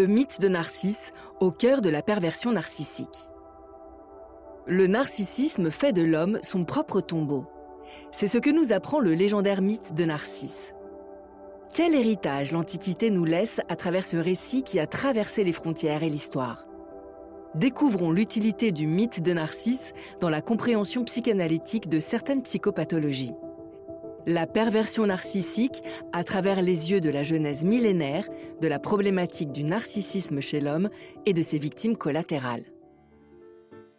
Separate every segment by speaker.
Speaker 1: le mythe de Narcisse au cœur de la perversion narcissique. Le narcissisme fait de l'homme son propre tombeau. C'est ce que nous apprend le légendaire mythe de Narcisse. Quel héritage l'Antiquité nous laisse à travers ce récit qui a traversé les frontières et l'histoire? Découvrons l'utilité du mythe de Narcisse dans la compréhension psychanalytique de certaines psychopathologies. La perversion narcissique à travers les yeux de la genèse millénaire de la problématique du narcissisme chez l'homme et de ses victimes collatérales.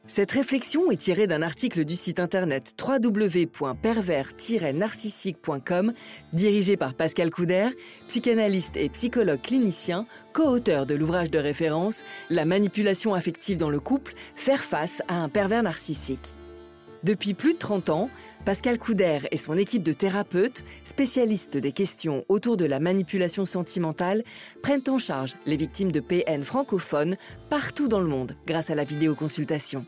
Speaker 1: Cette réflexion est tirée d'un article du site internet www.pervers-narcissique.com dirigé par Pascal Couder, psychanalyste et psychologue clinicien, co-auteur de l'ouvrage de référence La manipulation affective dans le couple, faire face à un pervers narcissique. Depuis plus de 30 ans, Pascal Couder et son équipe de thérapeutes, spécialistes des questions autour de la manipulation sentimentale, prennent en charge les victimes de PN francophones partout dans le monde grâce à la vidéoconsultation.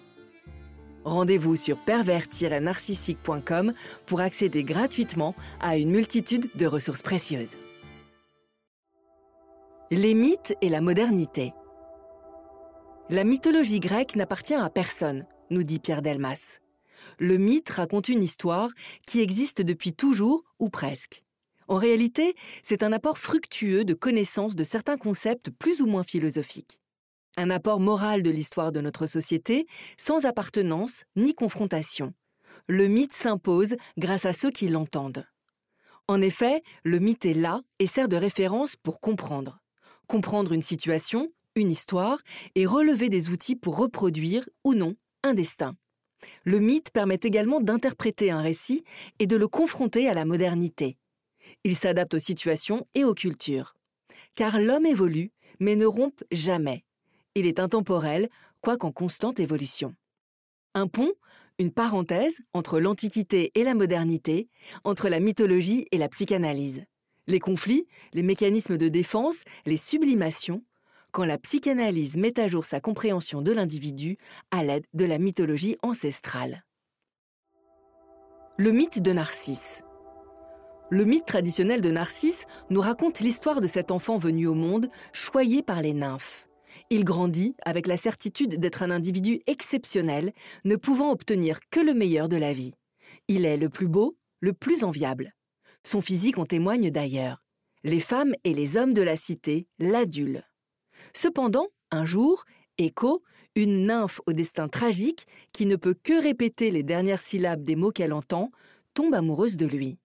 Speaker 1: Rendez-vous sur pervers-narcissique.com pour accéder gratuitement à une multitude de ressources précieuses. Les mythes et la modernité. La mythologie grecque n'appartient à personne, nous dit Pierre Delmas le mythe raconte une histoire qui existe depuis toujours ou presque. En réalité, c'est un apport fructueux de connaissances de certains concepts plus ou moins philosophiques. Un apport moral de l'histoire de notre société, sans appartenance ni confrontation. Le mythe s'impose grâce à ceux qui l'entendent. En effet, le mythe est là et sert de référence pour comprendre. Comprendre une situation, une histoire, et relever des outils pour reproduire, ou non, un destin. Le mythe permet également d'interpréter un récit et de le confronter à la modernité. Il s'adapte aux situations et aux cultures. Car l'homme évolue, mais ne rompt jamais. Il est intemporel, quoiqu'en constante évolution. Un pont, une parenthèse entre l'Antiquité et la modernité, entre la mythologie et la psychanalyse. Les conflits, les mécanismes de défense, les sublimations, quand la psychanalyse met à jour sa compréhension de l'individu à l'aide de la mythologie ancestrale. Le mythe de Narcisse. Le mythe traditionnel de Narcisse nous raconte l'histoire de cet enfant venu au monde, choyé par les nymphes. Il grandit avec la certitude d'être un individu exceptionnel, ne pouvant obtenir que le meilleur de la vie. Il est le plus beau, le plus enviable. Son physique en témoigne d'ailleurs. Les femmes et les hommes de la cité l'adulent. Cependant, un jour, Echo, une nymphe au destin tragique qui ne peut que répéter les dernières syllabes des mots qu'elle entend, tombe amoureuse de lui.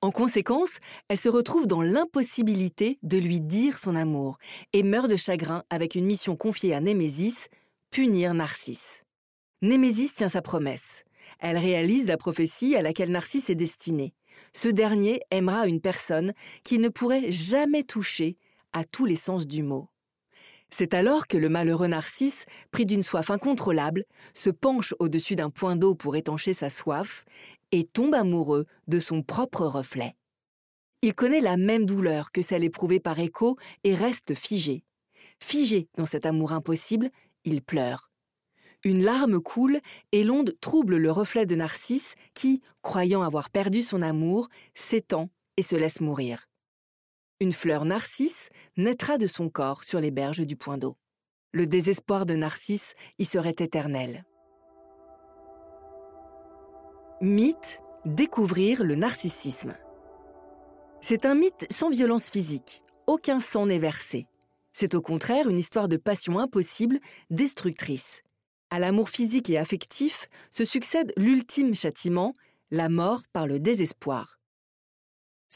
Speaker 1: En conséquence, elle se retrouve dans l'impossibilité de lui dire son amour et meurt de chagrin avec une mission confiée à Némésis, punir Narcisse. Némésis tient sa promesse. Elle réalise la prophétie à laquelle Narcisse est destiné. Ce dernier aimera une personne qu'il ne pourrait jamais toucher à tous les sens du mot. C'est alors que le malheureux Narcisse, pris d'une soif incontrôlable, se penche au-dessus d'un point d'eau pour étancher sa soif et tombe amoureux de son propre reflet. Il connaît la même douleur que celle éprouvée par Echo et reste figé. Figé dans cet amour impossible, il pleure. Une larme coule et l'onde trouble le reflet de Narcisse qui, croyant avoir perdu son amour, s'étend et se laisse mourir. Une fleur narcisse naîtra de son corps sur les berges du point d'eau. Le désespoir de Narcisse y serait éternel. Mythe, découvrir le narcissisme. C'est un mythe sans violence physique. Aucun sang n'est versé. C'est au contraire une histoire de passion impossible, destructrice. À l'amour physique et affectif se succède l'ultime châtiment, la mort par le désespoir.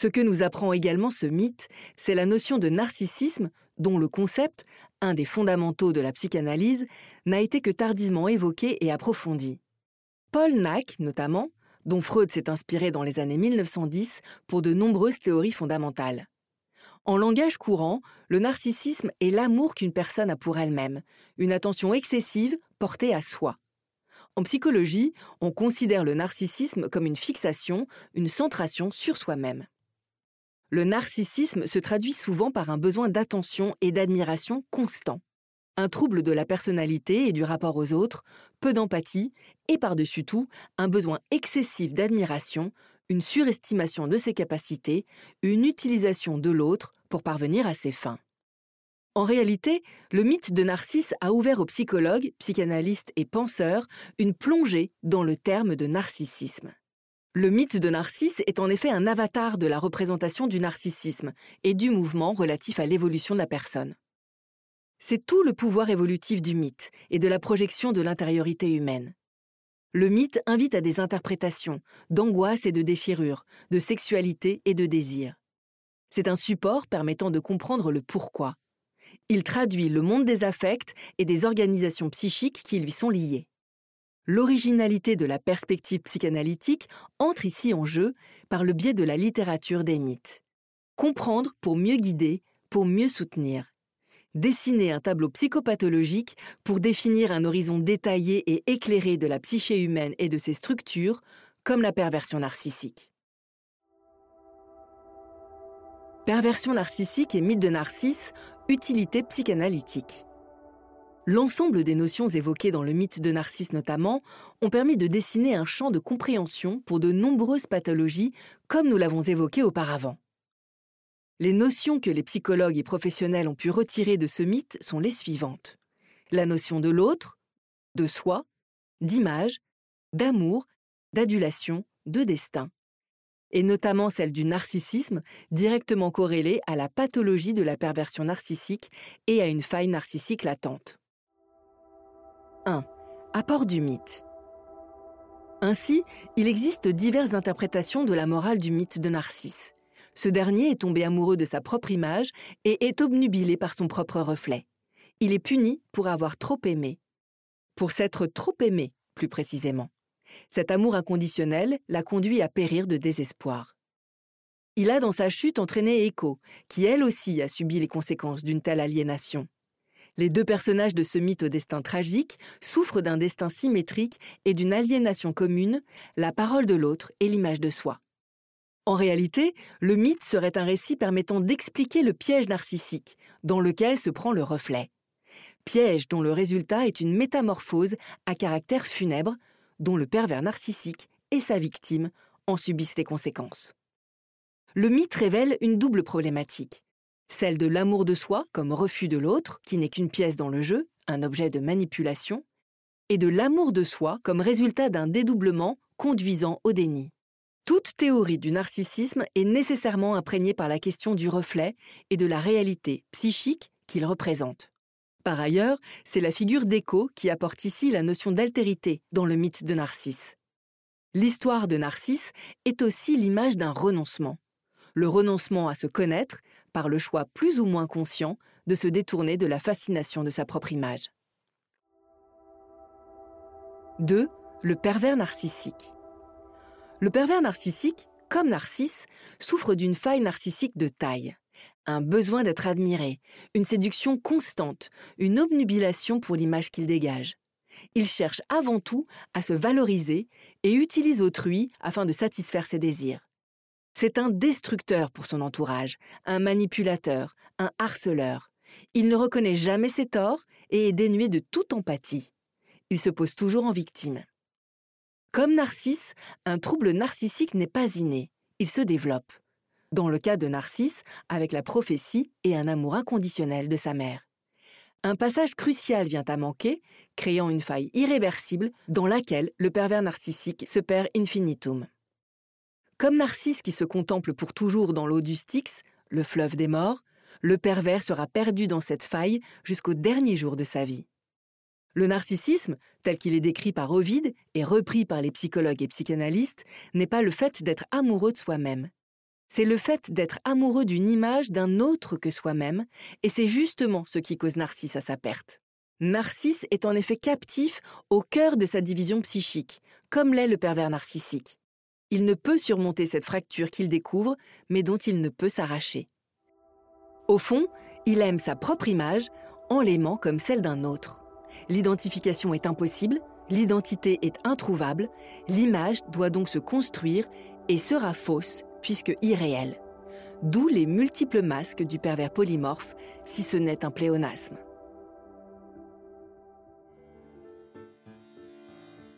Speaker 1: Ce que nous apprend également ce mythe, c'est la notion de narcissisme dont le concept, un des fondamentaux de la psychanalyse, n'a été que tardivement évoqué et approfondi. Paul Nack, notamment, dont Freud s'est inspiré dans les années 1910 pour de nombreuses théories fondamentales. En langage courant, le narcissisme est l'amour qu'une personne a pour elle-même, une attention excessive portée à soi. En psychologie, on considère le narcissisme comme une fixation, une centration sur soi-même. Le narcissisme se traduit souvent par un besoin d'attention et d'admiration constant. Un trouble de la personnalité et du rapport aux autres, peu d'empathie et par-dessus tout, un besoin excessif d'admiration, une surestimation de ses capacités, une utilisation de l'autre pour parvenir à ses fins. En réalité, le mythe de Narcisse a ouvert aux psychologues, psychanalystes et penseurs une plongée dans le terme de narcissisme. Le mythe de Narcisse est en effet un avatar de la représentation du narcissisme et du mouvement relatif à l'évolution de la personne. C'est tout le pouvoir évolutif du mythe et de la projection de l'intériorité humaine. Le mythe invite à des interprétations, d'angoisse et de déchirure, de sexualité et de désir. C'est un support permettant de comprendre le pourquoi, il traduit le monde des affects et des organisations psychiques qui lui sont liées. L'originalité de la perspective psychanalytique entre ici en jeu par le biais de la littérature des mythes. Comprendre pour mieux guider, pour mieux soutenir. Dessiner un tableau psychopathologique pour définir un horizon détaillé et éclairé de la psyché humaine et de ses structures, comme la perversion narcissique. Perversion narcissique et mythe de Narcisse Utilité psychanalytique. L'ensemble des notions évoquées dans le mythe de Narcisse notamment ont permis de dessiner un champ de compréhension pour de nombreuses pathologies comme nous l'avons évoqué auparavant. Les notions que les psychologues et professionnels ont pu retirer de ce mythe sont les suivantes. La notion de l'autre, de soi, d'image, d'amour, d'adulation, de destin et notamment celle du narcissisme, directement corrélée à la pathologie de la perversion narcissique et à une faille narcissique latente. 1. Apport du mythe. Ainsi, il existe diverses interprétations de la morale du mythe de Narcisse. Ce dernier est tombé amoureux de sa propre image et est obnubilé par son propre reflet. Il est puni pour avoir trop aimé. Pour s'être trop aimé, plus précisément. Cet amour inconditionnel l'a conduit à périr de désespoir. Il a dans sa chute entraîné Echo, qui elle aussi a subi les conséquences d'une telle aliénation. Les deux personnages de ce mythe au destin tragique souffrent d'un destin symétrique et d'une aliénation commune, la parole de l'autre et l'image de soi. En réalité, le mythe serait un récit permettant d'expliquer le piège narcissique, dans lequel se prend le reflet. Piège dont le résultat est une métamorphose à caractère funèbre, dont le pervers narcissique et sa victime en subissent les conséquences. Le mythe révèle une double problématique. Celle de l'amour de soi comme refus de l'autre, qui n'est qu'une pièce dans le jeu, un objet de manipulation, et de l'amour de soi comme résultat d'un dédoublement conduisant au déni. Toute théorie du narcissisme est nécessairement imprégnée par la question du reflet et de la réalité psychique qu'il représente. Par ailleurs, c'est la figure d'écho qui apporte ici la notion d'altérité dans le mythe de Narcisse. L'histoire de Narcisse est aussi l'image d'un renoncement. Le renoncement à se connaître par le choix plus ou moins conscient de se détourner de la fascination de sa propre image. 2. Le pervers narcissique. Le pervers narcissique, comme Narcisse, souffre d'une faille narcissique de taille un besoin d'être admiré, une séduction constante, une obnubilation pour l'image qu'il dégage. Il cherche avant tout à se valoriser et utilise autrui afin de satisfaire ses désirs. C'est un destructeur pour son entourage, un manipulateur, un harceleur. Il ne reconnaît jamais ses torts et est dénué de toute empathie. Il se pose toujours en victime. Comme Narcisse, un trouble narcissique n'est pas inné, il se développe dans le cas de Narcisse avec la prophétie et un amour inconditionnel de sa mère. Un passage crucial vient à manquer, créant une faille irréversible dans laquelle le pervers narcissique se perd infinitum. Comme Narcisse qui se contemple pour toujours dans l'eau du Styx, le fleuve des morts, le pervers sera perdu dans cette faille jusqu'au dernier jour de sa vie. Le narcissisme, tel qu'il est décrit par Ovide et repris par les psychologues et psychanalystes, n'est pas le fait d'être amoureux de soi-même, c'est le fait d'être amoureux d'une image d'un autre que soi-même, et c'est justement ce qui cause Narcisse à sa perte. Narcisse est en effet captif au cœur de sa division psychique, comme l'est le pervers narcissique. Il ne peut surmonter cette fracture qu'il découvre, mais dont il ne peut s'arracher. Au fond, il aime sa propre image en l'aimant comme celle d'un autre. L'identification est impossible, l'identité est introuvable, l'image doit donc se construire et sera fausse puisque irréel. D'où les multiples masques du pervers polymorphe, si ce n'est un pléonasme.